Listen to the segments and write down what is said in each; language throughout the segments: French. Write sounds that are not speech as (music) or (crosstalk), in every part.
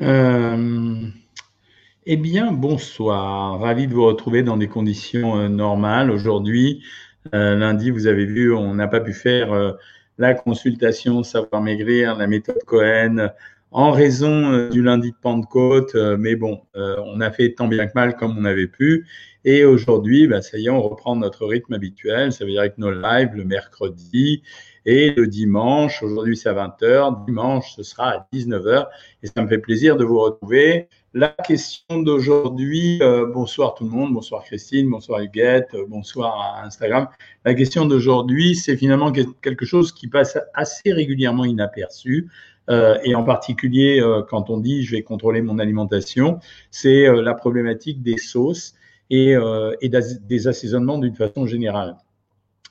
Euh, eh bien, bonsoir. Ravi de vous retrouver dans des conditions euh, normales. Aujourd'hui, euh, lundi, vous avez vu, on n'a pas pu faire la consultation Savoir Maigrir, la méthode Cohen, en raison du lundi de Pentecôte. mais bon, on a fait tant bien que mal comme on avait pu. Et aujourd'hui, bah, ça y est, on reprend notre rythme habituel. Ça veut dire avec nos lives le mercredi et le dimanche, aujourd'hui c'est à 20h, dimanche ce sera à 19h. Et ça me fait plaisir de vous retrouver. La question d'aujourd'hui, euh, bonsoir tout le monde, bonsoir Christine, bonsoir Huguette, euh, bonsoir à Instagram. La question d'aujourd'hui, c'est finalement quelque chose qui passe assez régulièrement inaperçu. Euh, et en particulier quand on dit je vais contrôler mon alimentation, c'est la problématique des sauces et, et des assaisonnements d'une façon générale.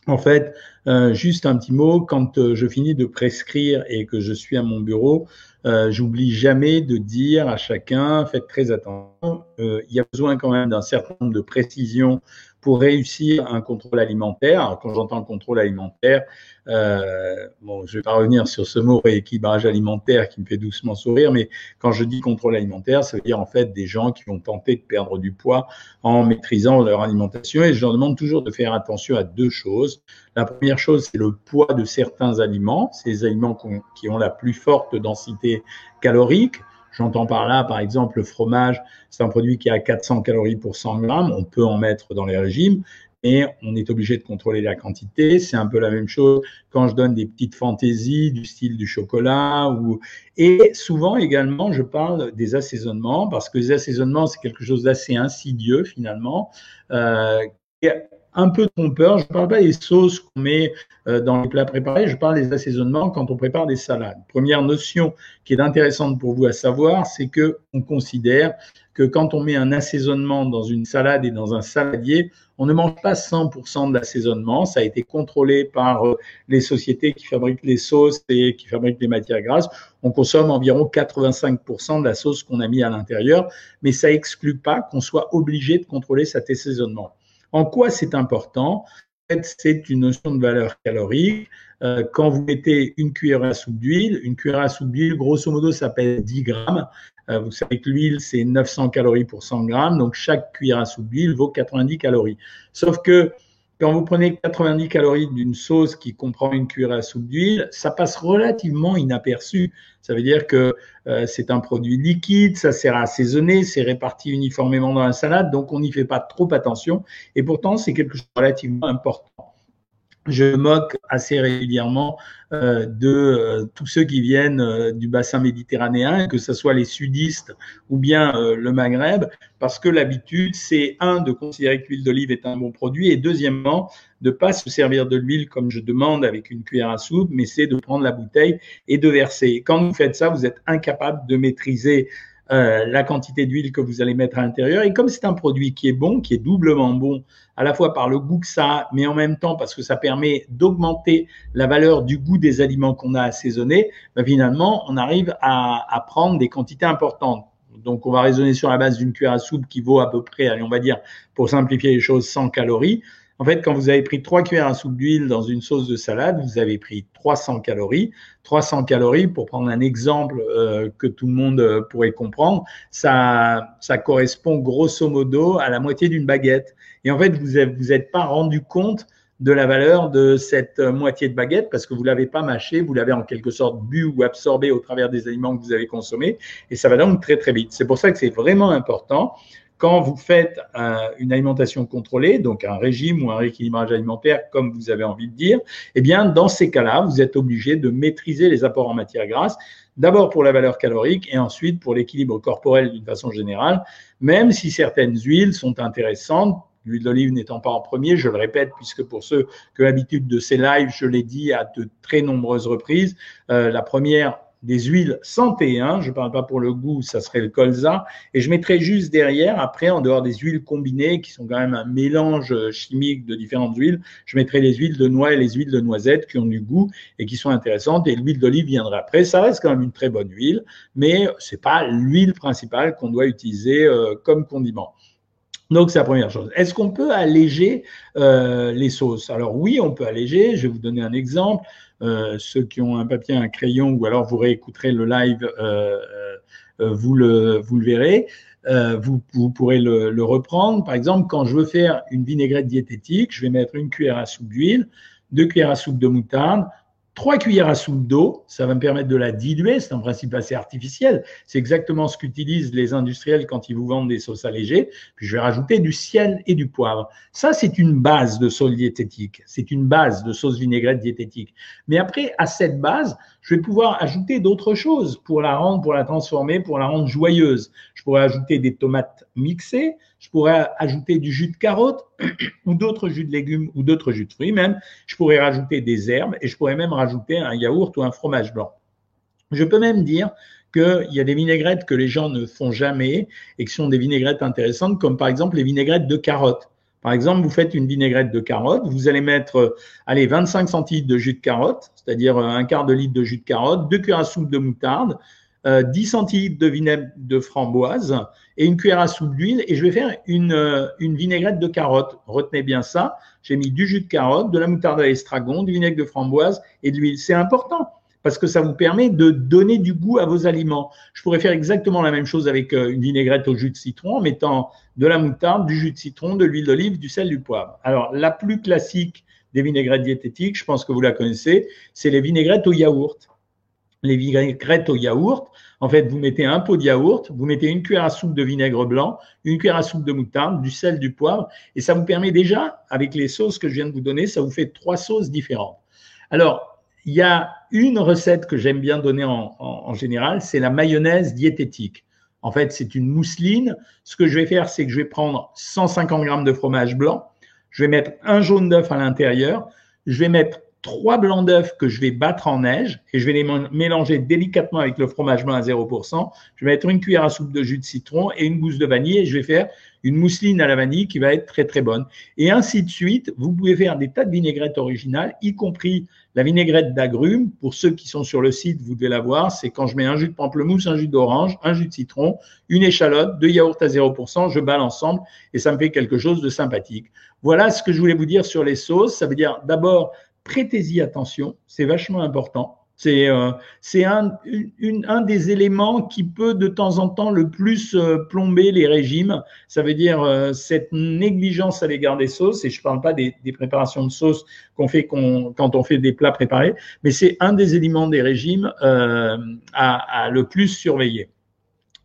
En fait, euh, juste un petit mot, quand euh, je finis de prescrire et que je suis à mon bureau, euh, j'oublie jamais de dire à chacun, faites très attention, il y a besoin quand même d'un certain nombre de précisions pour réussir un contrôle alimentaire. quand j'entends contrôle alimentaire, euh, bon, je vais pas revenir sur ce mot rééquilibrage alimentaire qui me fait doucement sourire, mais quand je dis contrôle alimentaire, ça veut dire en fait des gens qui vont tenter de perdre du poids en maîtrisant leur alimentation. Et je leur demande toujours de faire attention à deux choses. La première chose, c'est le poids de certains aliments, ces aliments qui ont la plus forte densité calorique. J'entends par là, par exemple, le fromage, c'est un produit qui a 400 calories pour 100 grammes. On peut en mettre dans les régimes, mais on est obligé de contrôler la quantité. C'est un peu la même chose quand je donne des petites fantaisies du style du chocolat. Et souvent également, je parle des assaisonnements, parce que les assaisonnements, c'est quelque chose d'assez insidieux finalement. Euh, un peu trompeur. Je ne parle pas des sauces qu'on met euh, dans les plats préparés, je parle des assaisonnements quand on prépare des salades. Première notion qui est intéressante pour vous à savoir, c'est que on considère que quand on met un assaisonnement dans une salade et dans un saladier, on ne mange pas 100% de l'assaisonnement. Ça a été contrôlé par euh, les sociétés qui fabriquent les sauces et qui fabriquent les matières grasses. On consomme environ 85% de la sauce qu'on a mis à l'intérieur, mais ça exclut pas qu'on soit obligé de contrôler cet assaisonnement. En quoi c'est important? C'est une notion de valeur calorique. Euh, quand vous mettez une cuillère à soupe d'huile, une cuillère à soupe d'huile, grosso modo, ça pèse 10 grammes. Euh, vous savez que l'huile, c'est 900 calories pour 100 grammes, donc chaque cuillère à soupe d'huile vaut 90 calories. Sauf que quand vous prenez 90 calories d'une sauce qui comprend une cuillère à soupe d'huile, ça passe relativement inaperçu. Ça veut dire que euh, c'est un produit liquide, ça sert à assaisonner, c'est réparti uniformément dans la salade, donc on n'y fait pas trop attention. Et pourtant, c'est quelque chose de relativement important je moque assez régulièrement euh, de euh, tous ceux qui viennent euh, du bassin méditerranéen, que ce soit les sudistes ou bien le Maghreb, parce que l'habitude, c'est un, de considérer que l'huile d'olive est un bon produit, et deuxièmement, de pas se servir de l'huile comme je demande avec une cuillère à soupe, mais c'est de prendre la bouteille et de verser. quand vous faites ça, vous êtes incapable de maîtriser euh, la quantité d'huile que vous allez mettre à l'intérieur. Et comme c'est un produit qui est bon, qui est doublement bon, à la fois par le goût que ça a, mais en même temps parce que ça permet d'augmenter la valeur du goût des aliments qu'on a assaisonnés, ben finalement, on arrive à, à prendre des quantités importantes. Donc, on va raisonner sur la base d'une cuillère à soupe qui vaut à peu près, allez, on va dire, pour simplifier les choses, 100 calories. En fait, quand vous avez pris trois cuillères à soupe d'huile dans une sauce de salade, vous avez pris 300 calories. 300 calories, pour prendre un exemple euh, que tout le monde euh, pourrait comprendre, ça, ça correspond grosso modo à la moitié d'une baguette. Et en fait, vous n'êtes vous êtes pas rendu compte de la valeur de cette euh, moitié de baguette parce que vous l'avez pas mâché, vous l'avez en quelque sorte bu ou absorbé au travers des aliments que vous avez consommés et ça va donc très très vite. C'est pour ça que c'est vraiment important quand vous faites une alimentation contrôlée, donc un régime ou un rééquilibrage alimentaire, comme vous avez envie de dire, eh bien, dans ces cas-là, vous êtes obligé de maîtriser les apports en matière grasse, d'abord pour la valeur calorique et ensuite pour l'équilibre corporel d'une façon générale, même si certaines huiles sont intéressantes. L'huile d'olive n'étant pas en premier, je le répète, puisque pour ceux qui ont l'habitude de ces lives, je l'ai dit à de très nombreuses reprises, euh, la première des huiles santé, hein, je ne parle pas pour le goût, ça serait le colza, et je mettrai juste derrière, après, en dehors des huiles combinées, qui sont quand même un mélange chimique de différentes huiles, je mettrai les huiles de noix et les huiles de noisette qui ont du goût et qui sont intéressantes, et l'huile d'olive viendra après. Ça reste quand même une très bonne huile, mais c'est pas l'huile principale qu'on doit utiliser euh, comme condiment. Donc, c'est la première chose. Est-ce qu'on peut alléger euh, les sauces? Alors oui, on peut alléger. Je vais vous donner un exemple. Euh, ceux qui ont un papier, un crayon, ou alors vous réécouterez le live euh, vous, le, vous le verrez. vous, vous, pourrez le, le, reprendre. Par exemple, quand je veux faire une vinaigrette diététique, je vais mettre une cuillère à soupe d'huile, deux cuillères à soupe de moutarde, 3 cuillères à soupe d'eau, ça va me permettre de la diluer, c'est un principe assez artificiel. C'est exactement ce qu'utilisent les industriels quand ils vous vendent des sauces allégées. Puis je vais rajouter du ciel et du poivre. Ça, c'est une base de sauce diététique. C'est une base de sauce vinaigrette diététique. Mais après, à cette base, je vais pouvoir ajouter d'autres choses pour la rendre, pour la transformer, pour la rendre joyeuse. Je pourrais ajouter des tomates mixées, je pourrais ajouter du jus de carotte (clears throat) ou d'autres jus de légumes ou d'autres jus de fruits même. Je pourrais rajouter des herbes et je pourrais même rajouter un yaourt ou un fromage blanc. Je peux même dire qu'il y a des vinaigrettes que les gens ne font jamais et qui sont des vinaigrettes intéressantes, comme par exemple les vinaigrettes de carotte. Par exemple, vous faites une vinaigrette de carotte, vous allez mettre allez, 25 centilitres de jus de carotte, c'est-à-dire un quart de litre de jus de carotte, deux cuillères à soupe de moutarde, 10 euh, centilitres de vinaigre de framboise et une cuillère à soupe d'huile et je vais faire une, euh, une, vinaigrette de carotte. Retenez bien ça. J'ai mis du jus de carotte, de la moutarde à l'estragon, du vinaigre de framboise et de l'huile. C'est important parce que ça vous permet de donner du goût à vos aliments. Je pourrais faire exactement la même chose avec euh, une vinaigrette au jus de citron en mettant de la moutarde, du jus de citron, de l'huile d'olive, du sel, du poivre. Alors, la plus classique des vinaigrettes diététiques, je pense que vous la connaissez, c'est les vinaigrettes au yaourt les vinaigrettes au yaourt. En fait, vous mettez un pot de yaourt, vous mettez une cuillère à soupe de vinaigre blanc, une cuillère à soupe de moutarde, du sel, du poivre, et ça vous permet déjà, avec les sauces que je viens de vous donner, ça vous fait trois sauces différentes. Alors, il y a une recette que j'aime bien donner en, général, c'est la mayonnaise diététique. En fait, c'est une mousseline. Ce que je vais faire, c'est que je vais prendre 150 grammes de fromage blanc, je vais mettre un jaune d'œuf à l'intérieur, je vais mettre trois blancs d'œufs que je vais battre en neige et je vais les mélanger délicatement avec le fromage blanc à 0%. Je vais mettre une cuillère à soupe de jus de citron et une gousse de vanille et je vais faire une mousseline à la vanille qui va être très très bonne. Et ainsi de suite, vous pouvez faire des tas de vinaigrettes originales, y compris la vinaigrette d'agrumes. Pour ceux qui sont sur le site, vous devez la voir. C'est quand je mets un jus de pamplemousse, un jus d'orange, un jus de citron, une échalote, deux yaourts à 0%, je balle ensemble et ça me fait quelque chose de sympathique. Voilà ce que je voulais vous dire sur les sauces. Ça veut dire d'abord prêtez-y attention, c'est vachement important. C'est euh, un, des éléments qui peut de temps en temps le plus euh, plomber les régimes. Ça veut dire euh, cette négligence à l'égard des sauces, et je ne parle pas des, préparations de sauces qu'on fait quand on fait des plats préparés, mais c'est un des éléments des régimes à, à le plus surveiller.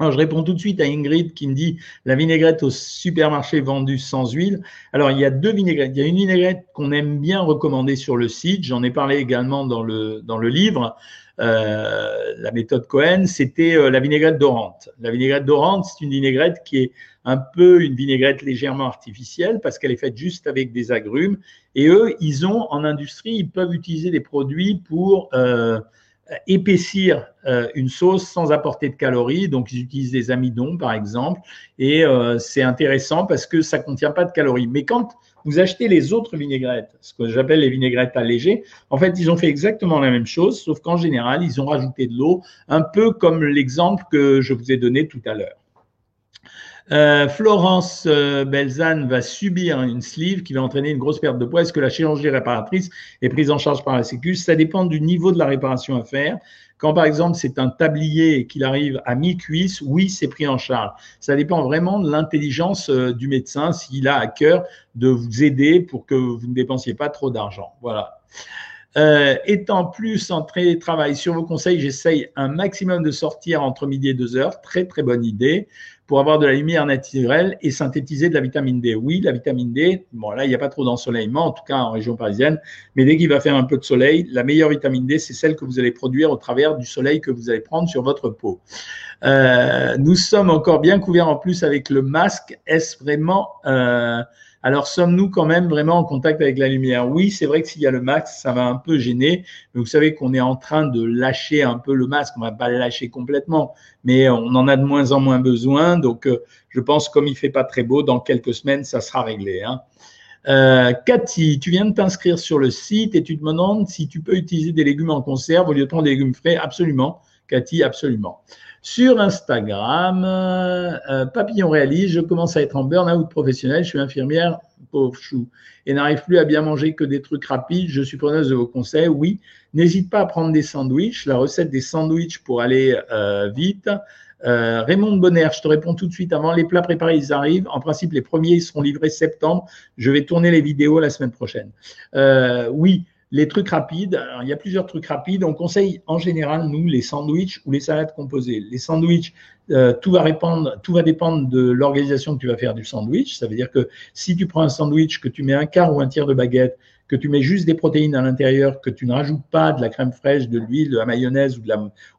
Alors, je réponds tout de suite à Ingrid qui me dit la vinaigrette au supermarché vendue sans huile. Alors, il y a deux vinaigrettes. Il y a une vinaigrette qu'on aime bien recommander sur le site. J'en ai parlé également dans le, dans le livre. Euh, la méthode Cohen, c'était euh, la vinaigrette dorante. La vinaigrette dorante, c'est une vinaigrette qui est un peu une vinaigrette légèrement artificielle parce qu'elle est faite juste avec des agrumes. Et eux, ils ont en industrie, ils peuvent utiliser des produits pour euh, épaissir euh, une sauce sans apporter de calories. Donc, ils utilisent des amidons, par exemple. Et euh, c'est intéressant parce que ça ne contient pas de calories. Mais quand vous achetez les autres vinaigrettes, ce que j'appelle les vinaigrettes allégées, en fait, ils ont fait exactement la même chose, sauf qu'en général, ils ont rajouté de l'eau, un peu comme l'exemple que je vous ai donné tout à l'heure. Euh, Florence euh, Belzane va subir une sleeve qui va entraîner une grosse perte de poids. Est-ce que la chirurgie réparatrice est prise en charge par la Sécu? Ça dépend du niveau de la réparation à faire. Quand par exemple c'est un tablier qu'il arrive à mi-cuisse, oui, c'est pris en charge. Ça dépend vraiment de l'intelligence euh, du médecin s'il a à cœur de vous aider pour que vous ne dépensiez pas trop d'argent. Voilà. Euh, étant plus en travail sur vos conseils, j'essaye un maximum de sortir entre midi et deux heures. Très, très bonne idée pour avoir de la lumière naturelle et synthétiser de la vitamine D. Oui, la vitamine D, bon là, il n'y a pas trop d'ensoleillement, en tout cas en région parisienne, mais dès qu'il va faire un peu de soleil, la meilleure vitamine D, c'est celle que vous allez produire au travers du soleil que vous allez prendre sur votre peau. Euh, nous sommes encore bien couverts en plus avec le masque. Est-ce vraiment... Euh, alors, sommes-nous quand même vraiment en contact avec la lumière? Oui, c'est vrai que s'il y a le masque, ça va un peu gêner. Mais vous savez qu'on est en train de lâcher un peu le masque. On va pas le lâcher complètement, mais on en a de moins en moins besoin. Donc, euh, je pense comme il fait pas très beau, dans quelques semaines, ça sera réglé. Hein. Euh, Cathy, tu viens de t'inscrire sur le site et tu te demandes si tu peux utiliser des légumes en conserve au lieu de prendre des légumes frais. Absolument. Cathy, absolument. Sur Instagram, euh, Papillon réalise, je commence à être en burn-out professionnel, je suis infirmière, pauvre chou, et n'arrive plus à bien manger que des trucs rapides. Je suis preneuse de vos conseils. Oui, n'hésite pas à prendre des sandwichs, la recette des sandwichs pour aller euh, vite. Euh, Raymond Bonner, je te réponds tout de suite avant. Les plats préparés, ils arrivent. En principe, les premiers, ils seront livrés septembre. Je vais tourner les vidéos la semaine prochaine. Euh, oui, les trucs rapides, il y a plusieurs trucs rapides. On conseille en général, nous, les sandwichs ou les salades composées. Les sandwichs, euh, tout, va répondre, tout va dépendre de l'organisation que tu vas faire du sandwich. Ça veut dire que si tu prends un sandwich, que tu mets un quart ou un tiers de baguette, que tu mets juste des protéines à l'intérieur, que tu ne rajoutes pas de la crème fraîche, de l'huile, de la mayonnaise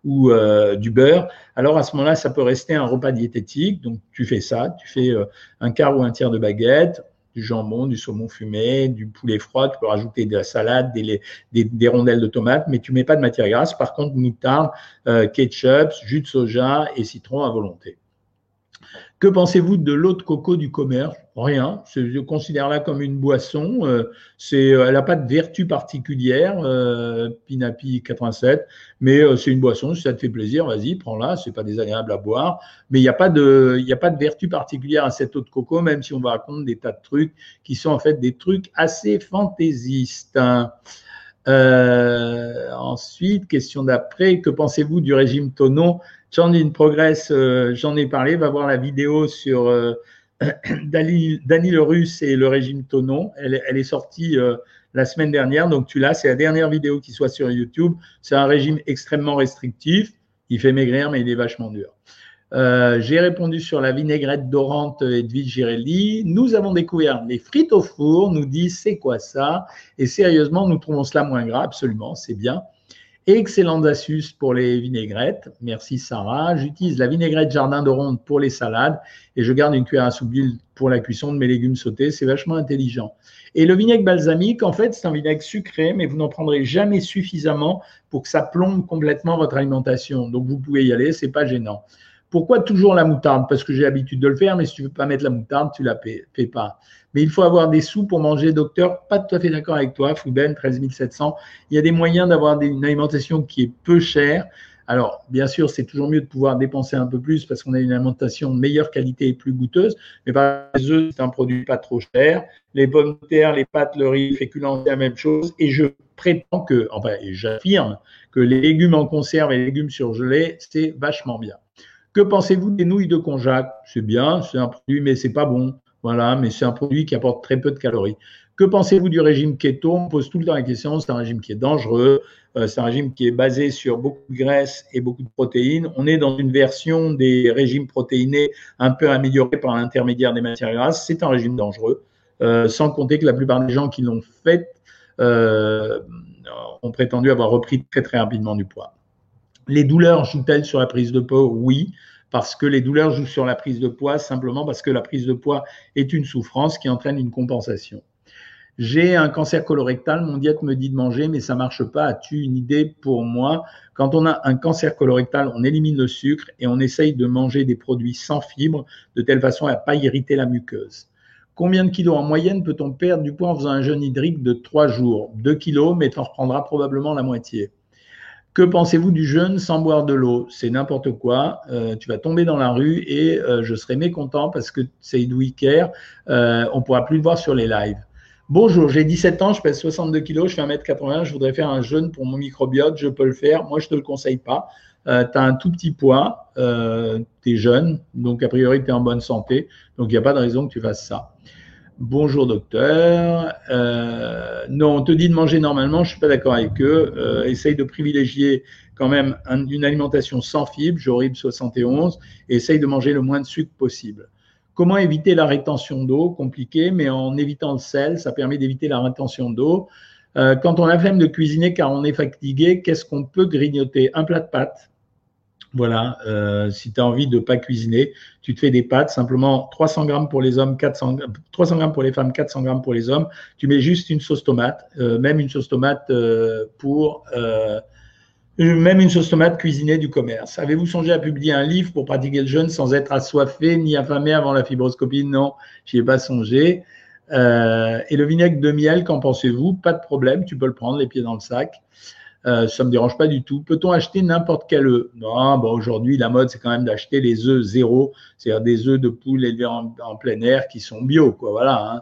ou euh, du beurre, alors à ce moment-là, ça peut rester un repas diététique. Donc tu fais ça, tu fais euh, un quart ou un tiers de baguette, du jambon, du saumon fumé, du poulet froid, tu peux rajouter de la salade, des, des, rondelles de tomates, mais tu mets pas de matière grasse. Par contre, moutarde, euh, ketchup, jus de soja et citron à volonté. Que pensez-vous de l'eau de coco du commerce? Rien. Je considère-la comme une boisson. Euh, euh, elle n'a pas de vertu particulière, euh, Pinapi 87, mais c'est une boisson. Si ça te fait plaisir, vas-y, prends-la. C'est pas désagréable à boire, mais il n'y a pas de, a pas de vertu particulière à cette eau de coco, même si on va raconter des tas de trucs qui sont en fait des trucs assez fantaisistes. ensuite, question d'après, que pensez-vous du régime Tonon? Change Progress, euh, j'en ai parlé, va voir la vidéo sur euh, (clears throat) Dani, le Russe et le régime Tonon. Elle, est sortie euh, la semaine dernière, donc tu l'as, c'est la dernière vidéo qui soit sur YouTube. C'est un régime extrêmement restrictif. Il fait maigrir, mais il est vachement dur. J'ai répondu sur la vinaigrette dorante Edwige Girelli. Nous avons découvert les frites au four, nous dit c'est quoi ça? Et sérieusement, nous trouvons cela moins gras, absolument, c'est bien. Excellentes astuces pour les vinaigrettes. Merci Sarah. J'utilise la vinaigrette jardin de ronde pour les salades et je garde une cuillère à soupe d'huile pour la cuisson de mes légumes sautés. C'est vachement intelligent. Et le vinaigre balsamique, en fait, c'est un vinaigre sucré, mais vous n'en prendrez jamais suffisamment pour que ça plombe complètement votre alimentation. Donc vous pouvez y aller, c'est pas gênant. Pourquoi toujours la moutarde? Parce que j'ai l'habitude de le faire, mais si tu veux pas mettre la moutarde, tu la fais pas mais il faut avoir des sous pour manger, docteur. Pas tout à fait d'accord avec toi, Fouben, 13 700. Il y a des moyens d'avoir une alimentation qui est peu chère. Alors, bien sûr, c'est toujours mieux de pouvoir dépenser un peu plus parce qu'on a une alimentation de meilleure qualité et plus goûteuse. Mais par les œufs, c'est un produit pas trop cher. Les pommes de terre, les pâtes, le riz, les féculents, c'est la même chose. Et je prétends que, enfin, j'affirme que les légumes en conserve et légumes surgelés, c'est vachement bien. Que pensez-vous des nouilles de konjac C'est bien, c'est un produit, mais c'est pas bon. Voilà, mais c'est un produit qui apporte très peu de calories. Que pensez-vous du régime keto? On pose tout le temps la question. C'est un régime qui est dangereux. Euh, c'est un régime qui est basé sur beaucoup de graisse et beaucoup de protéines. On est dans une version des régimes protéinés un peu améliorée par l'intermédiaire des matières grasses. C'est un régime dangereux, euh, sans compter que la plupart des gens qui l'ont fait euh, ont prétendu avoir repris très très rapidement du poids. Les douleurs jouent-elles sur la prise de peau? Oui parce que les douleurs jouent sur la prise de poids, simplement parce que la prise de poids est une souffrance qui entraîne une compensation. J'ai un cancer colorectal, mon diète me dit de manger, mais ça marche pas. As-tu une idée pour moi? Quand on a un cancer colorectal, on élimine le sucre et on essaye de manger des produits sans fibres de telle façon à ne pas irriter la muqueuse. Combien de kilos en moyenne peut-on perdre du poids en faisant un jeûne hydrique de 3 jours? 2 kilos, mais tu en reprendras probablement la moitié. Que pensez-vous du jeûne sans boire de l'eau? C'est n'importe quoi. Euh, tu vas tomber dans la rue et euh, je serai mécontent parce que c'est Idouiker. Euh, on ne pourra plus le voir sur les lives. Bonjour, j'ai 17 ans, je pèse 62 kilos, je fais 1m80, je voudrais faire un jeûne pour mon microbiote, je peux le faire. Moi, je ne te le conseille pas. Euh, tu as un tout petit poids, tu es jeune, donc a priori, tu es en bonne santé. Donc, il n'y a pas de raison que tu fasses ça. Bonjour docteur. Euh, non, on te dit de manger normalement, je suis pas d'accord avec eux. Euh, essaye de privilégier quand même une alimentation sans fibres, Jorib 71, et essaye de manger le moins de sucre possible. Comment éviter la rétention d'eau? Compliqué, mais en évitant le sel, ça permet d'éviter la rétention d'eau. Euh, quand on a flemme de cuisiner car on est fatigué, qu'est-ce qu'on peut grignoter? Un plat de pâtes, voilà, euh, si tu as envie de pas cuisiner, tu te fais des pâtes, simplement 300 grammes pour les hommes, 400, 300 grammes pour les femmes, 400 grammes pour les hommes. Tu mets juste une sauce tomate, euh, même une sauce tomate euh, pour même une sauce tomate cuisinée du commerce. Avez-vous songé à publier un livre pour pratiquer le jeûne sans être assoiffé ni affamé avant la fibroscopie? Non, j'y ai pas songé. et le vinaigre de miel, qu'en pensez-vous? Pas de problème, tu peux le prendre les pieds dans le sac. Euh, ça ne me dérange pas du tout. Peut-on acheter n'importe quel œuf? Non, bon, aujourd'hui, la mode, c'est quand même d'acheter les œufs zéro, c'est-à-dire des œufs de poule élevés en, plein air qui sont bio, quoi. Voilà. Hein.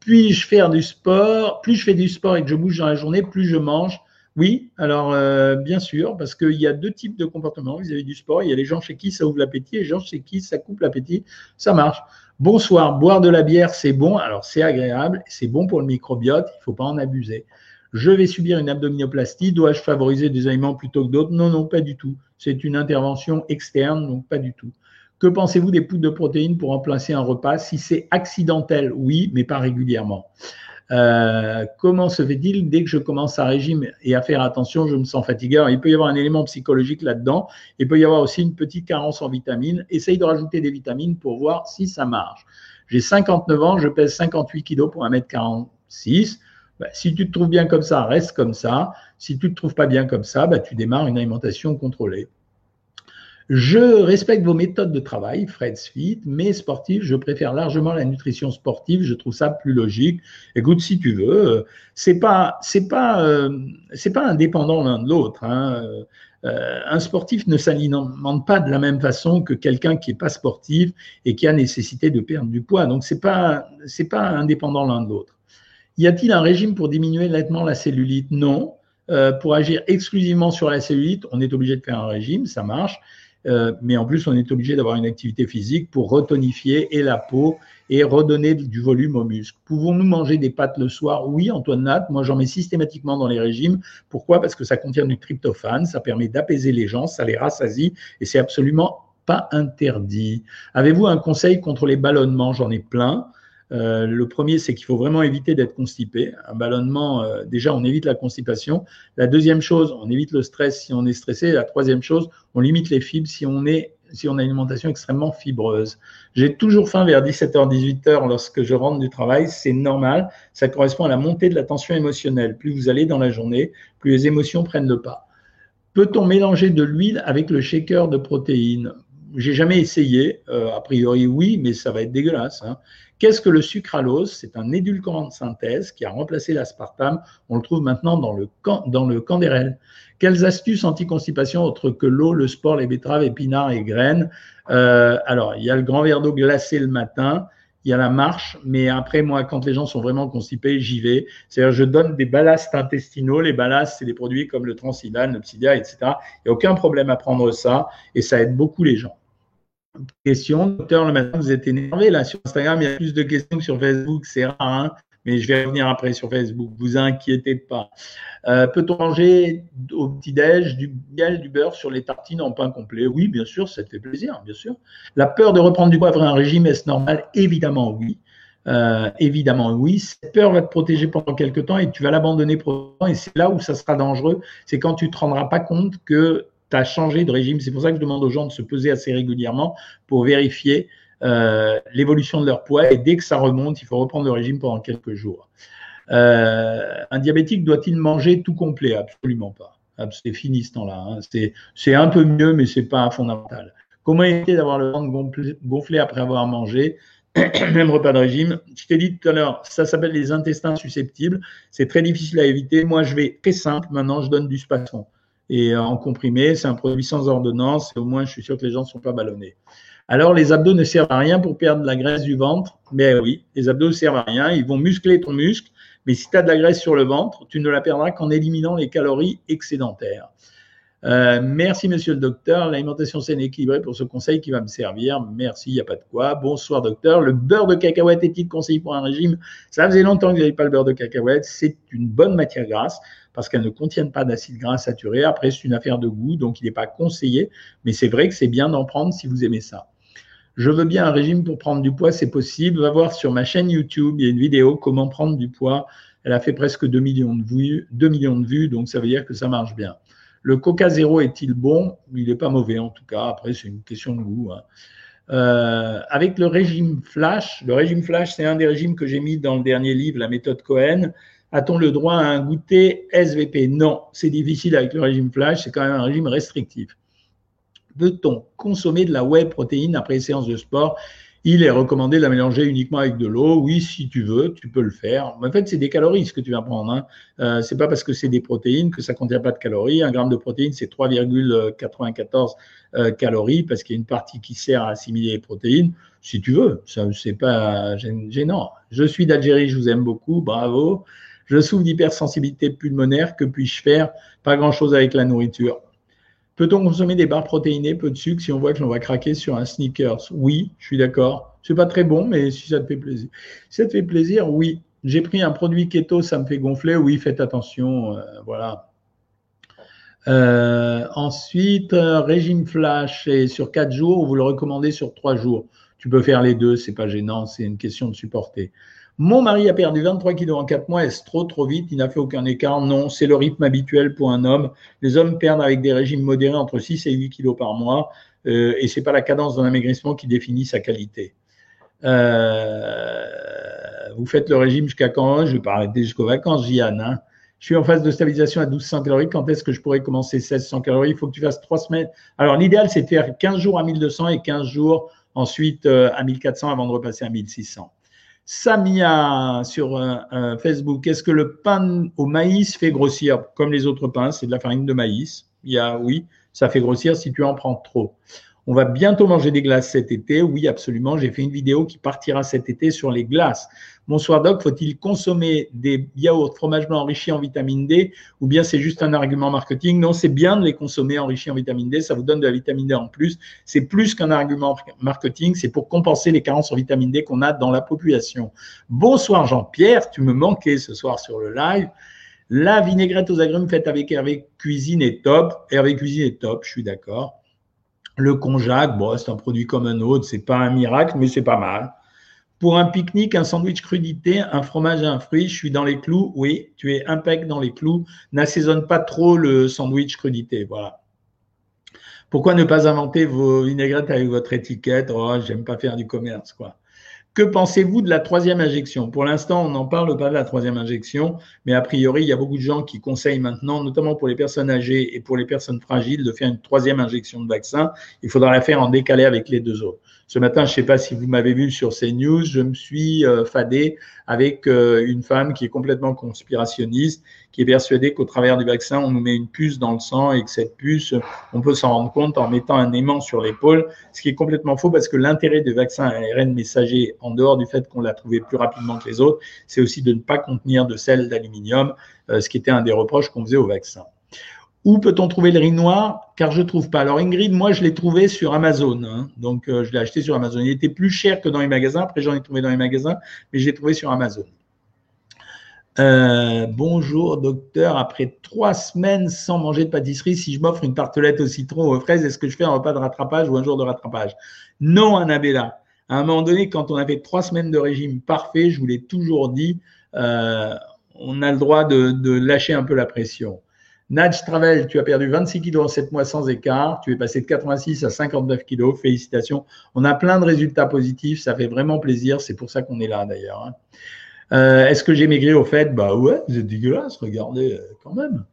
Puis-je faire du sport Plus je fais du sport et que je bouge dans la journée, plus je mange. Oui, alors euh, bien sûr, parce qu'il y a deux types de comportements vis-à-vis du sport. Il y a les gens chez qui ça ouvre l'appétit et les gens chez qui ça coupe l'appétit. Ça marche. Bonsoir, boire de la bière, c'est bon. Alors c'est agréable, c'est bon pour le microbiote, il ne faut pas en abuser. Je vais subir une abdominoplastie, dois-je favoriser des aliments plutôt que d'autres? Non, non, pas du tout. C'est une intervention externe, donc pas du tout. Que pensez-vous des poudres de protéines pour remplacer un repas? Si c'est accidentel, oui, mais pas régulièrement. Euh, comment se fait-il? Dès que je commence un régime et à faire attention, je me sens fatigué Il peut y avoir un élément psychologique là-dedans. Il peut y avoir aussi une petite carence en vitamines. Essaye de rajouter des vitamines pour voir si ça marche. J'ai 59 ans, je pèse 58 kg pour 1m46. Bah, si tu te trouves bien comme ça, reste comme ça. Si tu ne te trouves pas bien comme ça, bah, tu démarres une alimentation contrôlée. Je respecte vos méthodes de travail, Fred Fit, mais sportif, je préfère largement la nutrition sportive. Je trouve ça plus logique. Écoute, si tu veux, euh, c'est pas, c'est pas, euh, c'est pas indépendant l'un de l'autre. Hein. Euh, un sportif ne s'alimente pas de la même façon que quelqu'un qui n'est pas sportif et qui a nécessité de perdre du poids. Donc c'est pas, c'est pas indépendant l'un de l'autre. Y a-t-il un régime pour diminuer nettement la cellulite? Non. pour agir exclusivement sur la cellulite, on est obligé de faire un régime, ça marche. Euh, mais en plus, on est obligé d'avoir une activité physique pour retonifier et la peau et redonner du volume aux muscles. Pouvons-nous manger des pâtes le soir? Oui, Antoine Nat, moi j'en mets systématiquement dans les régimes. Pourquoi? Parce que ça contient du tryptophane, ça permet d'apaiser les gens, ça les rassasie et c'est absolument pas interdit. Avez-vous un conseil contre les ballonnements? J'en ai plein. Euh, le premier, c'est qu'il faut vraiment éviter d'être constipé. Un ballonnement, euh, déjà, on évite la constipation. La deuxième chose, on évite le stress si on est stressé. La troisième chose, on limite les fibres si on est si on a une alimentation extrêmement fibreuse. J'ai toujours faim vers 17h, 18h lorsque je rentre du travail, c'est normal, ça correspond à la montée de la tension émotionnelle. Plus vous allez dans la journée, plus les émotions prennent le pas. Peut-on mélanger de l'huile avec le shaker de protéines? J'ai jamais essayé, euh, a priori oui, mais ça va être dégueulasse. Hein. Qu'est-ce que le sucralose C'est un édulcorant de synthèse qui a remplacé l'aspartame. On le trouve maintenant dans le, dans le candérel. Quelles astuces anti-constipation autres que l'eau, le sport, les betteraves, épinards et graines? Euh, Alors, il y a le grand verre d'eau glacé le matin, il y a la marche, mais après, moi, quand les gens sont vraiment constipés, j'y vais. C'est-à-dire, je donne des ballasts intestinaux. Les ballasts, c'est des produits comme le Transidan, le Psidia, etc. Il n'y a aucun problème à prendre ça et ça aide beaucoup les gens. Question, docteur, le matin, vous êtes énervé là sur Instagram, il y a plus de questions que sur Facebook, c'est rare, hein mais je vais revenir après sur Facebook, vous inquiétez pas. Euh, peut-on manger au petit-déj du miel, du beurre sur les tartines en pain complet? Oui, bien sûr, ça te fait plaisir, bien sûr. La peur de reprendre du poids après un régime, est-ce normal? Évidemment, oui. Euh, évidemment, oui. Cette peur va te protéger pendant quelques temps et tu vas l'abandonner pour et c'est là où ça sera dangereux. C'est quand tu ne te rendras pas compte que as changé de régime. C'est pour ça que je demande aux gens de se peser assez régulièrement pour vérifier euh, l'évolution de leur poids. Et dès que ça remonte, il faut reprendre le régime pendant quelques jours. Euh, un diabétique doit-il manger tout complet? Absolument pas. C'est fini ce temps-là. Hein. C'est un peu mieux, mais c'est pas fondamental. Comment éviter d'avoir le ventre gonflé après avoir mangé (clears throat) même repas de régime? Je t'ai dit tout à l'heure, ça s'appelle les intestins susceptibles. C'est très difficile à éviter. Moi, je vais très simple. Maintenant, je donne du spasson et en comprimé. C'est un produit sans ordonnance et au moins je suis sûr que les gens ne sont pas ballonnés. Alors les abdos ne servent à rien pour perdre la graisse du ventre. Mais oui, les abdos ne servent à rien. Ils vont muscler ton muscle. Mais si tu as de la graisse sur le ventre, tu ne la perdras qu'en éliminant les calories excédentaires. Euh, merci, monsieur le docteur. L'alimentation saine et équilibrée pour ce conseil qui va me servir. Merci, il n'y a pas de quoi. Bonsoir, docteur. Le beurre de cacahuète est-il conseillé pour un régime? Ça faisait longtemps que vous n'avez pas le beurre de cacahuète. C'est une bonne matière grasse parce qu'elles ne contiennent pas d'acide gras saturé. Après, c'est une affaire de goût, donc il n'est pas conseillé, mais c'est vrai que c'est bien d'en prendre si vous aimez ça. Je veux bien un régime pour prendre du poids, c'est possible. Va voir sur ma chaîne YouTube, il y a une vidéo comment prendre du poids. Elle a fait presque 2 millions de vues, 2 millions de vues donc ça veut dire que ça marche bien. Le Coca Zéro est-il bon Il n'est pas mauvais en tout cas? Après, c'est une question de goût. Hein. Euh, avec le régime Flash, le régime Flash, c'est un des régimes que j'ai mis dans le dernier livre, la méthode Cohen. A-t-on le droit à un goûter SVP Non, c'est difficile avec le régime flash, c'est quand même un régime restrictif. Peut-on consommer de la whey protéine après les séances de sport il est recommandé de la mélanger uniquement avec de l'eau. Oui, si tu veux, tu peux le faire. en fait, c'est des calories ce que tu vas prendre. Hein. Euh, c'est pas parce que c'est des protéines que ça contient pas de calories. Un gramme de protéines, c'est 3,94 euh, calories parce qu'il y a une partie qui sert à assimiler les protéines. Si tu veux, ça c'est pas gênant. Je suis d'Algérie, je vous aime beaucoup, bravo. Je souffre d'hypersensibilité pulmonaire. Que puis-je faire? Pas grand-chose avec la nourriture. Peut-on consommer des barres protéinées, peu de sucre, si on voit que l'on va craquer sur un sneakers Oui, je suis d'accord. C'est pas très bon, mais si ça te fait plaisir. Si ça te fait plaisir, oui. J'ai pris un produit keto, ça me fait gonfler. Oui, faites attention. Euh, voilà. Euh, ensuite, euh, régime flash et sur 4 jours, vous le recommandez sur 3 jours. Tu peux faire les deux, c'est pas gênant, c'est une question de supporter. Mon mari a perdu 23 kilos en 4 mois. Est-ce trop, trop vite? Il n'a fait aucun écart. Non, c'est le rythme habituel pour un homme. Les hommes perdent avec des régimes modérés entre 6 et 8 kilos par mois. Euh, et ce n'est pas la cadence d'un amaigrissement qui définit sa qualité. Euh, vous faites le régime jusqu'à quand? Je vais pas arrêter jusqu'aux vacances, Jian. Hein. je suis en phase de stabilisation à 1200 calories. Quand est-ce que je pourrais commencer 1600 calories? Il faut que tu fasses 3 semaines. Alors, l'idéal, c'est de faire 15 jours à 1200 et 15 jours ensuite euh, à 1400 avant de repasser à 1600. Samia sur Facebook, est-ce que le pain au maïs fait grossir comme les autres pains? C'est de la farine de maïs. Il y a, oui, ça fait grossir si tu en prends trop. On va bientôt manger des glaces cet été. Oui, absolument. J'ai fait une vidéo qui partira cet été sur les glaces. Bonsoir Doc, faut-il consommer des yaourts fromage enrichis en vitamine D? Ou bien c'est juste un argument marketing? Non, c'est bien de les consommer enrichis en vitamine D. Ça vous donne de la vitamine D en plus. C'est plus qu'un argument marketing. C'est pour compenser les carences en vitamine D qu'on a dans la population. Bonsoir Jean-Pierre, tu me manquais ce soir sur le live. La vinaigrette aux agrumes faite avec Hervé Cuisine est top. Hervé Cuisine est top, je suis d'accord. Le konjac, bon, c'est un produit comme un autre, c'est pas un miracle, mais c'est pas mal. Pour un pique-nique, un sandwich crudité, un fromage et un fruit, je suis dans les clous. Oui, tu es impec dans les clous. N'assaisonne pas trop le sandwich crudité. Voilà. Pourquoi ne pas inventer vos vinaigrettes avec votre étiquette? Oh, j'aime pas faire du commerce, quoi. Que pensez-vous de la troisième injection? Pour l'instant, on n'en parle pas de la troisième injection, mais a priori, il y a beaucoup de gens qui conseillent maintenant, notamment pour les personnes âgées et pour les personnes fragiles, de faire une troisième injection de vaccin. Il faudra la faire en décalé avec les deux autres. Ce matin, je ne sais pas si vous m'avez vu sur CNews, je me suis euh, fadé avec euh, une femme qui est complètement conspirationniste, qui est persuadée qu'au travers du vaccin, on nous met une puce dans le sang et que cette puce, on peut s'en rendre compte en mettant un aimant sur l'épaule, ce qui est complètement faux parce que l'intérêt du vaccin ARN messager, en dehors du fait qu'on l'a trouvé plus rapidement que les autres, c'est aussi de ne pas contenir de sel d'aluminium, euh, ce qui était un des reproches qu'on faisait au vaccin. Où peut-on trouver le riz noir? Car je ne trouve pas. Alors Ingrid, moi je l'ai trouvé sur Amazon. Hein. Donc euh, je l'ai acheté sur Amazon. Il était plus cher que dans les magasins. Après j'en ai trouvé dans les magasins, mais je l'ai trouvé sur Amazon. Euh, bonjour docteur, après trois semaines sans manger de pâtisserie, si je m'offre une tartelette au citron ou aux fraises, est-ce que je fais un repas de rattrapage ou un jour de rattrapage? Non, Annabella. À un moment donné, quand on a fait trois semaines de régime parfait, je vous l'ai toujours dit, euh, on a le droit de, lâcher un peu la pression. Nadj Travel, tu as perdu 26 kilos en 7 mois sans écart. Tu es passé de 86 à 59 kilos. Félicitations. On a plein de résultats positifs. Ça fait vraiment plaisir. C'est pour ça qu'on est là d'ailleurs. Euh, est-ce que j'ai maigri au fait? Bah ouais, vous êtes dégueulasse. Regardez euh, quand même.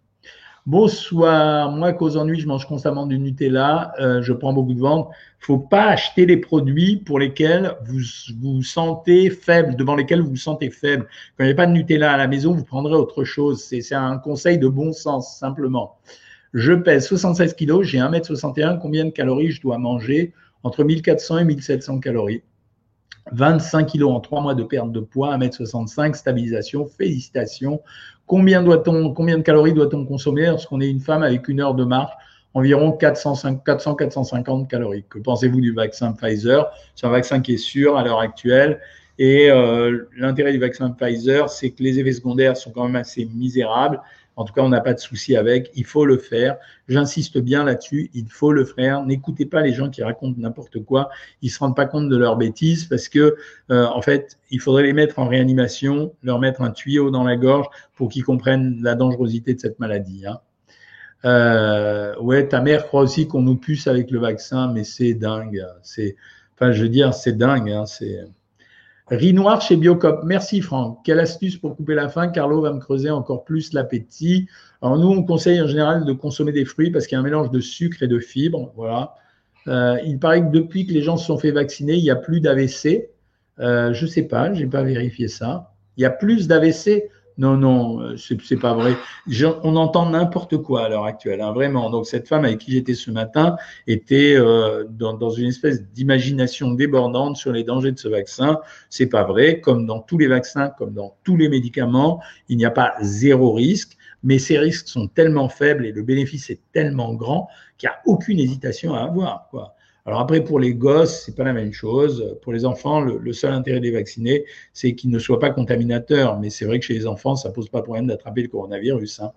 Bonsoir, moi, qu'aux ennuis, je mange constamment du Nutella, euh, je prends beaucoup de ventre. Il faut pas acheter les produits pour lesquels vous vous sentez faible, devant lesquels vous vous sentez faible. Quand il n'y a pas de Nutella à la maison, vous prendrez autre chose. C'est un conseil de bon sens, simplement. Je pèse 76 kilos, j'ai 1m61. Combien de calories je dois manger? Entre 1400 et 1700 calories. 25 kilos en 3 mois de perte de poids, 1m65, stabilisation, félicitations. Combien, de calories doit-on consommer lorsqu'on est une femme avec une heure de marche? Environ 400-450 calories. Que pensez-vous du vaccin Pfizer? C'est un vaccin qui est sûr à l'heure actuelle. Et euh, l'intérêt du vaccin Pfizer, c'est que les effets secondaires sont quand même assez misérables. En tout cas, on n'a pas de souci avec. Il faut le faire. J'insiste bien là-dessus. Il faut le faire. N'écoutez pas les gens qui racontent n'importe quoi. Ils se rendent pas compte de leurs bêtises parce que, euh, en fait, il faudrait les mettre en réanimation, leur mettre un tuyau dans la gorge pour qu'ils comprennent la dangerosité de cette maladie. Hein. Euh, ouais, ta mère croit aussi qu'on nous puce avec le vaccin, mais c'est dingue. C'est, enfin, je veux dire, c'est dingue. Hein. C'est Riz noir chez Biocop. Merci Franck. Quelle astuce pour couper la faim Carlo va me creuser encore plus l'appétit. Alors nous, on conseille en général de consommer des fruits parce qu'il y a un mélange de sucre et de fibres. Voilà. Euh, il paraît que depuis que les gens se sont fait vacciner, il n'y a plus d'AVC. Euh, je ne sais pas, je n'ai pas vérifié ça. Il y a plus d'AVC Non, non, euh, c'est pas vrai. on entend n'importe quoi à l'heure actuelle, hein, vraiment. Donc cette femme avec qui j'étais ce matin était euh, dans, une espèce d'imagination débordante sur les dangers de ce vaccin. C'est pas vrai. Comme dans tous les vaccins, comme dans tous les médicaments, il n'y a pas zéro risque, mais ces risques sont tellement faibles et le bénéfice est tellement grand qu'il n'y a aucune hésitation à avoir. Quoi. Alors après, pour les gosses, c'est pas la même chose. Pour les enfants, le, seul intérêt des vaccinés, c'est qu'ils ne soient pas contaminateurs. Mais c'est vrai que chez les enfants, ça pose pas problème d'attraper le coronavirus. Hein.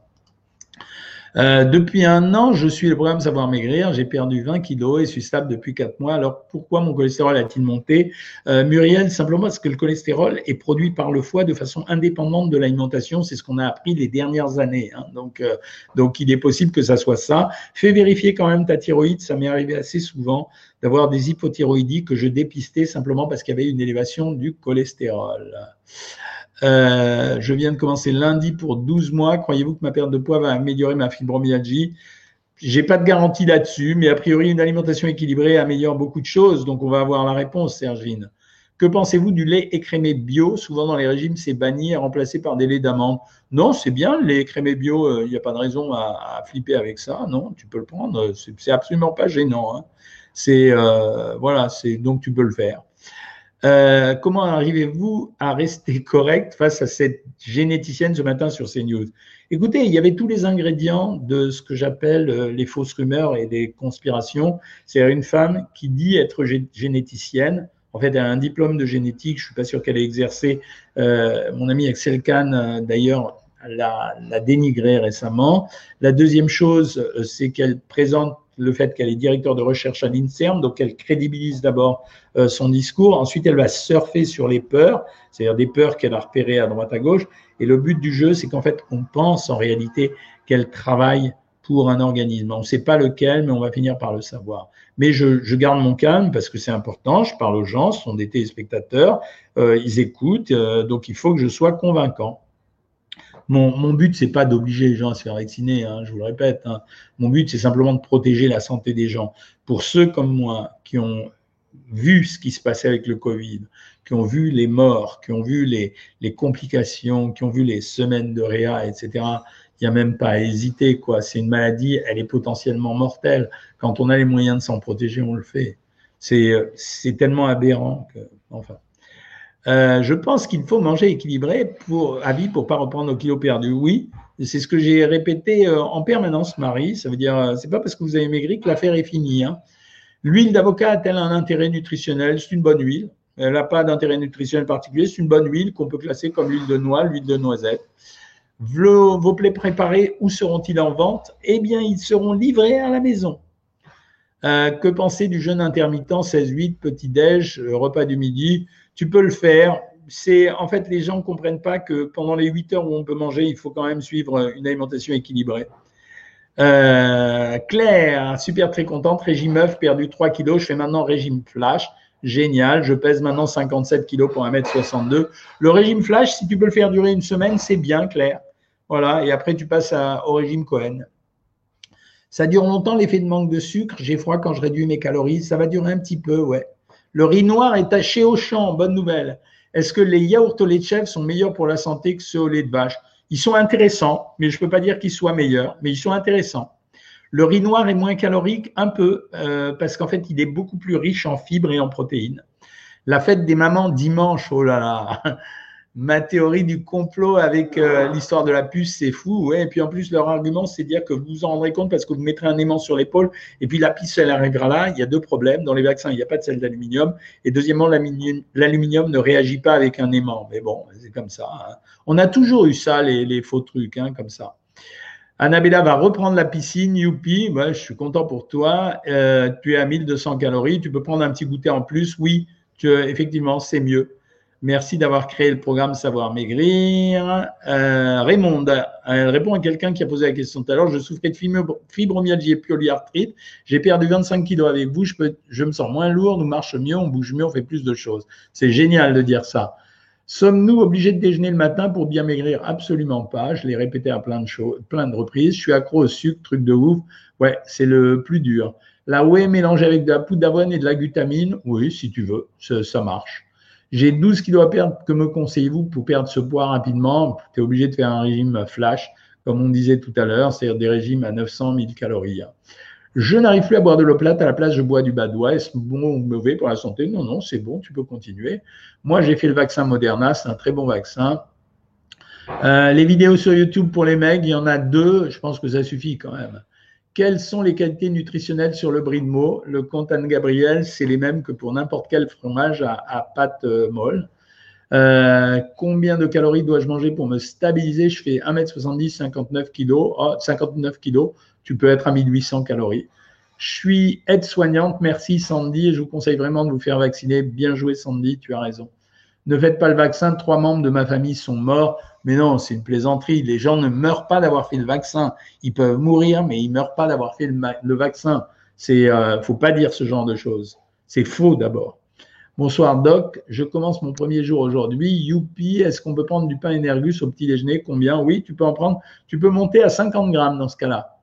Euh, depuis un an, je suis le programme Savoir Maigrir. J'ai perdu 20 kilos et suis stable depuis 4 mois. Alors pourquoi mon cholestérol a-t-il monté euh, Muriel, simplement parce que le cholestérol est produit par le foie de façon indépendante de l'alimentation. C'est ce qu'on a appris les dernières années. Hein. Donc, euh, donc il est possible que ça soit ça. Fais vérifier quand même ta thyroïde. Ça m'est arrivé assez souvent d'avoir des hypothyroïdies que je dépistais simplement parce qu'il y avait une élévation du cholestérol. Euh, je viens de commencer lundi pour 12 mois. Croyez-vous que ma perte de poids va améliorer ma fibromyalgie? J'ai pas de garantie là-dessus, mais a priori, une alimentation équilibrée améliore beaucoup de choses. Donc, on va avoir la réponse, Sergine. Que pensez-vous du lait écrémé bio? Souvent dans les régimes, c'est banni et remplacé par des laits d'amande. Non, c'est bien, le lait écrémé bio, euh, il n'y a pas de raison à, flipper avec ça. Non, tu peux le prendre. C'est absolument pas gênant. Hein. C'est euh, voilà, donc tu peux le faire. Euh, comment arrivez-vous à rester (laughs) correct face à cette généticienne ce matin sur CNews? Écoutez, il y avait tous les ingrédients de ce que j'appelle euh, les fausses rumeurs et des conspirations. C'est une femme qui dit être généticienne. En fait, elle a un diplôme de génétique. Je suis pas sûr qu'elle ait exercé. Euh, mon ami Axel Kahn, d'ailleurs, l'a, l'a dénigré récemment. La deuxième chose, c'est qu'elle présente le fait qu'elle est directeur de recherche à l'INSERM, donc elle crédibilise d'abord euh, son discours. Ensuite, elle va surfer sur les peurs, c'est-à-dire des peurs qu'elle a repérées à droite à gauche. Et le but du jeu, c'est qu'en fait, on pense en réalité qu'elle travaille pour un organisme. On ne sait pas lequel, mais on va finir par le savoir. Mais je, garde mon calme parce que c'est important. Je parle aux gens, ce sont des téléspectateurs, euh, ils écoutent, euh, donc il faut que je sois convaincant. Mon, but, c'est pas d'obliger les gens à se faire vacciner, hein, je vous le répète. Hein. Mon but, c'est simplement de protéger la santé des gens. Pour ceux comme moi qui ont vu ce qui se passait avec le Covid, qui ont vu les morts, qui ont vu les, les complications, qui ont vu les semaines de réa, etc., il n'y a même pas à hésiter. quoi. C'est une maladie, elle est potentiellement mortelle. Quand on a les moyens de s'en protéger, on le fait. C'est tellement aberrant que, enfin. Euh, je pense qu'il faut manger équilibré pour, à vie pour pas reprendre nos kilos perdus. Oui, c'est ce que j'ai répété euh, en permanence, Marie. Ça veut dire, euh, c'est pas parce que vous avez maigri que l'affaire est finie. Hein. L'huile d'avocat a-t-elle un intérêt nutritionnel? C'est une bonne huile. Elle n'a pas d'intérêt nutritionnel particulier. C'est une bonne huile qu'on peut classer comme l'huile de noix, l'huile de noisette. Vos, vos plats préparés, où seront-ils en vente? Eh bien, ils seront livrés à la maison. que penser du jeûne intermittent 16-8, petit-déj, repas du midi tu peux le faire. C'est en fait les gens ne comprennent pas que pendant les 8 heures où on peut manger, il faut quand même suivre une alimentation équilibrée. Euh, Claire, super très contente, régime œuf, perdu 3 kilos, je fais maintenant régime flash. Génial, je pèse maintenant 57 kilos pour 1m62. Le régime flash, si tu peux le faire durer une semaine, c'est bien, Claire. Voilà, et après tu passes au régime Cohen. Ça dure longtemps l'effet de manque de sucre. J'ai froid quand je réduis mes calories. Ça va durer un petit peu, ouais. Le riz noir est taché au champ, bonne nouvelle. Est-ce que les yaourts au lait de chèvre sont meilleurs pour la santé que ceux au lait de vache? Ils sont intéressants, mais je ne peux pas dire qu'ils soient meilleurs, mais ils sont intéressants. Le riz noir est moins calorique, un peu, euh, parce qu'en fait, il est beaucoup plus riche en fibres et en protéines. La fête des mamans dimanche, oh là là, ma théorie du complot avec euh, l'histoire de la puce, c'est fou. Ouais. Et puis en plus, leur argument, c'est dire que vous vous en rendrez compte parce que vous mettrez un aimant sur l'épaule et puis la puce, elle arrivera là. Il y a deux problèmes. Dans les vaccins, il n'y a pas de sel d'aluminium. Et deuxièmement, l'aluminium ne réagit pas avec un aimant. Mais bon, c'est comme ça. Hein. On a toujours eu ça, les, faux trucs, hein, comme ça. Annabella va reprendre la piscine, youpi, je suis content pour toi. Euh, tu es à 1200 calories, tu peux prendre un petit goûter en plus. Oui, effectivement, c'est mieux. Merci d'avoir créé le programme Savoir Maigrir. Euh, Raymond, elle répond à quelqu'un qui a posé la question tout à l'heure. Je souffrais de fibromyalgie et polyarthrite. J'ai perdu 25 kilos avec vous. Je, peux, je me sens moins lourd, nous marche mieux, on bouge mieux, on fait plus de choses. C'est génial de dire ça. Sommes-nous obligés de déjeuner le matin pour bien maigrir? Absolument pas. Je l'ai répété à plein de, choses, plein de reprises. Je suis accro au sucre, truc de ouf. Ouais, c'est le plus dur. La whey mélangée avec de la poudre d'avoine et de la glutamine, oui, si tu veux, ça marche. J'ai 12 kilos à perdre. Que me conseillez-vous pour perdre ce poids rapidement? Tu es obligé de faire un régime flash, comme on disait tout à l'heure, c'est-à-dire des régimes à 900 000 calories. Je n'arrive plus à boire de l'eau plate, à la place je bois du badois. Est-ce bon ou mauvais pour la santé? Non, non, c'est bon, tu peux continuer. Moi, j'ai fait le vaccin Moderna, c'est un très bon vaccin. Euh, les vidéos sur YouTube pour les mecs, il y en a deux, je pense que ça suffit quand même. Quelles sont les qualités nutritionnelles sur le brie de Meaux? Le comte Anne-Gabriel, c'est les mêmes que pour n'importe quel fromage à, pâte euh, molle. Euh, combien de calories dois-je manger pour me stabiliser? Je fais 1m70, 59 kg. 59 kg, tu peux être à 1800 calories. Je suis aide-soignante, merci Sandy, je vous conseille vraiment de vous faire vacciner. Bien joué Sandy, tu as raison. Ne faites pas le vaccin, trois membres de ma famille sont morts. Mais non, c'est une plaisanterie. Les gens ne meurent pas d'avoir fait le vaccin. Ils peuvent mourir, mais ils ne meurent pas d'avoir fait le, vaccin. C'est, euh, faut pas dire ce genre de choses. C'est faux d'abord. Bonsoir Doc, je commence mon premier jour aujourd'hui. Youpi, est-ce qu'on peut prendre du pain Energus au petit déjeuner Combien? Oui, tu peux en prendre. Tu peux monter à 50 grammes dans ce cas-là.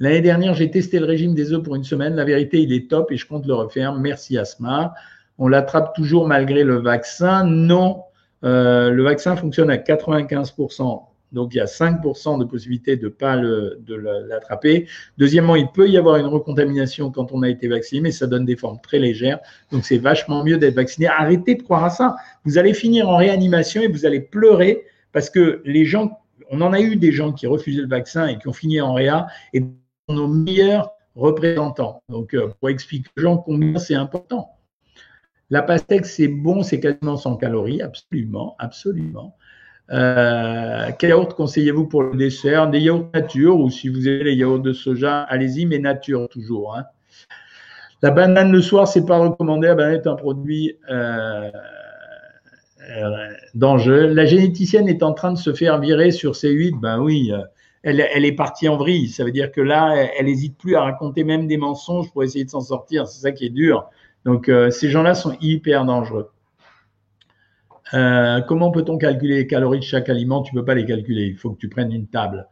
L'année dernière, j'ai testé le régime des œufs pour une semaine. La vérité, il est top et je compte le refaire. Merci Asma. On l'attrape toujours malgré le vaccin? Non, euh, le vaccin fonctionne à 95%, donc il y a 5% de possibilité de ne pas l'attraper. Deuxièmement, il peut y avoir une recontamination quand on a été vacciné, mais ça donne des formes très légères. Donc c'est vachement mieux d'être vacciné. Arrêtez de croire à ça. Vous allez finir en réanimation et vous allez pleurer parce que les gens, on en a eu des gens qui refusaient le vaccin et qui ont fini en réa et nos meilleurs représentants. Donc euh, pour expliquer aux gens combien c'est important. La pastèque, c'est bon, c'est quasiment sans calories, absolument, absolument. Euh, quel yaourt conseillez-vous pour le dessert? Des yaourts nature ou si vous avez les yaourts de soja, allez-y, mais nature toujours. Hein. La banane le soir, c'est pas recommandé. La banane est un produit euh, euh, dangereux. La généticienne est en train de se faire virer sur C8. Ben oui, elle, elle est partie en vrille. Ça veut dire que là, elle n'hésite plus à raconter même des mensonges pour essayer de s'en sortir. C'est ça qui est dur. Donc, euh, ces gens-là sont hyper dangereux. Euh, comment peut-on calculer les calories de chaque aliment? Tu ne peux pas les calculer. Il faut que tu prennes une table.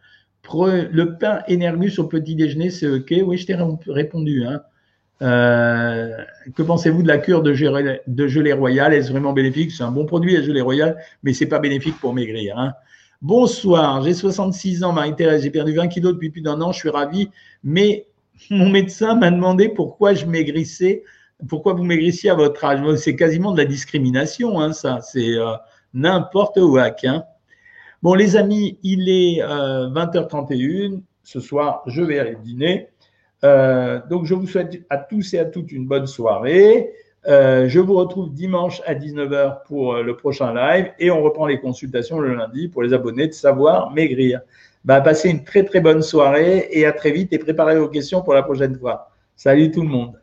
Le pain Energus au petit déjeuner, c'est OK? Oui, je t'ai répondu. Hein. Euh, que pensez-vous de la cure de gelée, royale? Est-ce vraiment bénéfique? C'est un bon produit, la gelée royale, mais ce n'est pas bénéfique pour maigrir. Hein. Bonsoir, j'ai 66 ans, Marie-Thérèse. J'ai perdu 20 kilos depuis plus d'un an. Je suis ravie, mais mon médecin m'a demandé pourquoi je maigrissais pourquoi vous maigrissez à votre âge? C'est quasiment de la discrimination, hein, ça. C'est euh, n'importe où. Hein. Bon, les amis, il est 20h31. Euh, Ce soir, je vais aller dîner. Euh, donc, je vous souhaite à tous et à toutes une bonne soirée. je vous retrouve dimanche à 19h pour le prochain live et on reprend les consultations le lundi pour les abonnés de Savoir Maigrir. Bah, passez une très très bonne soirée et à très vite et préparez vos questions pour la prochaine fois. Salut tout le monde.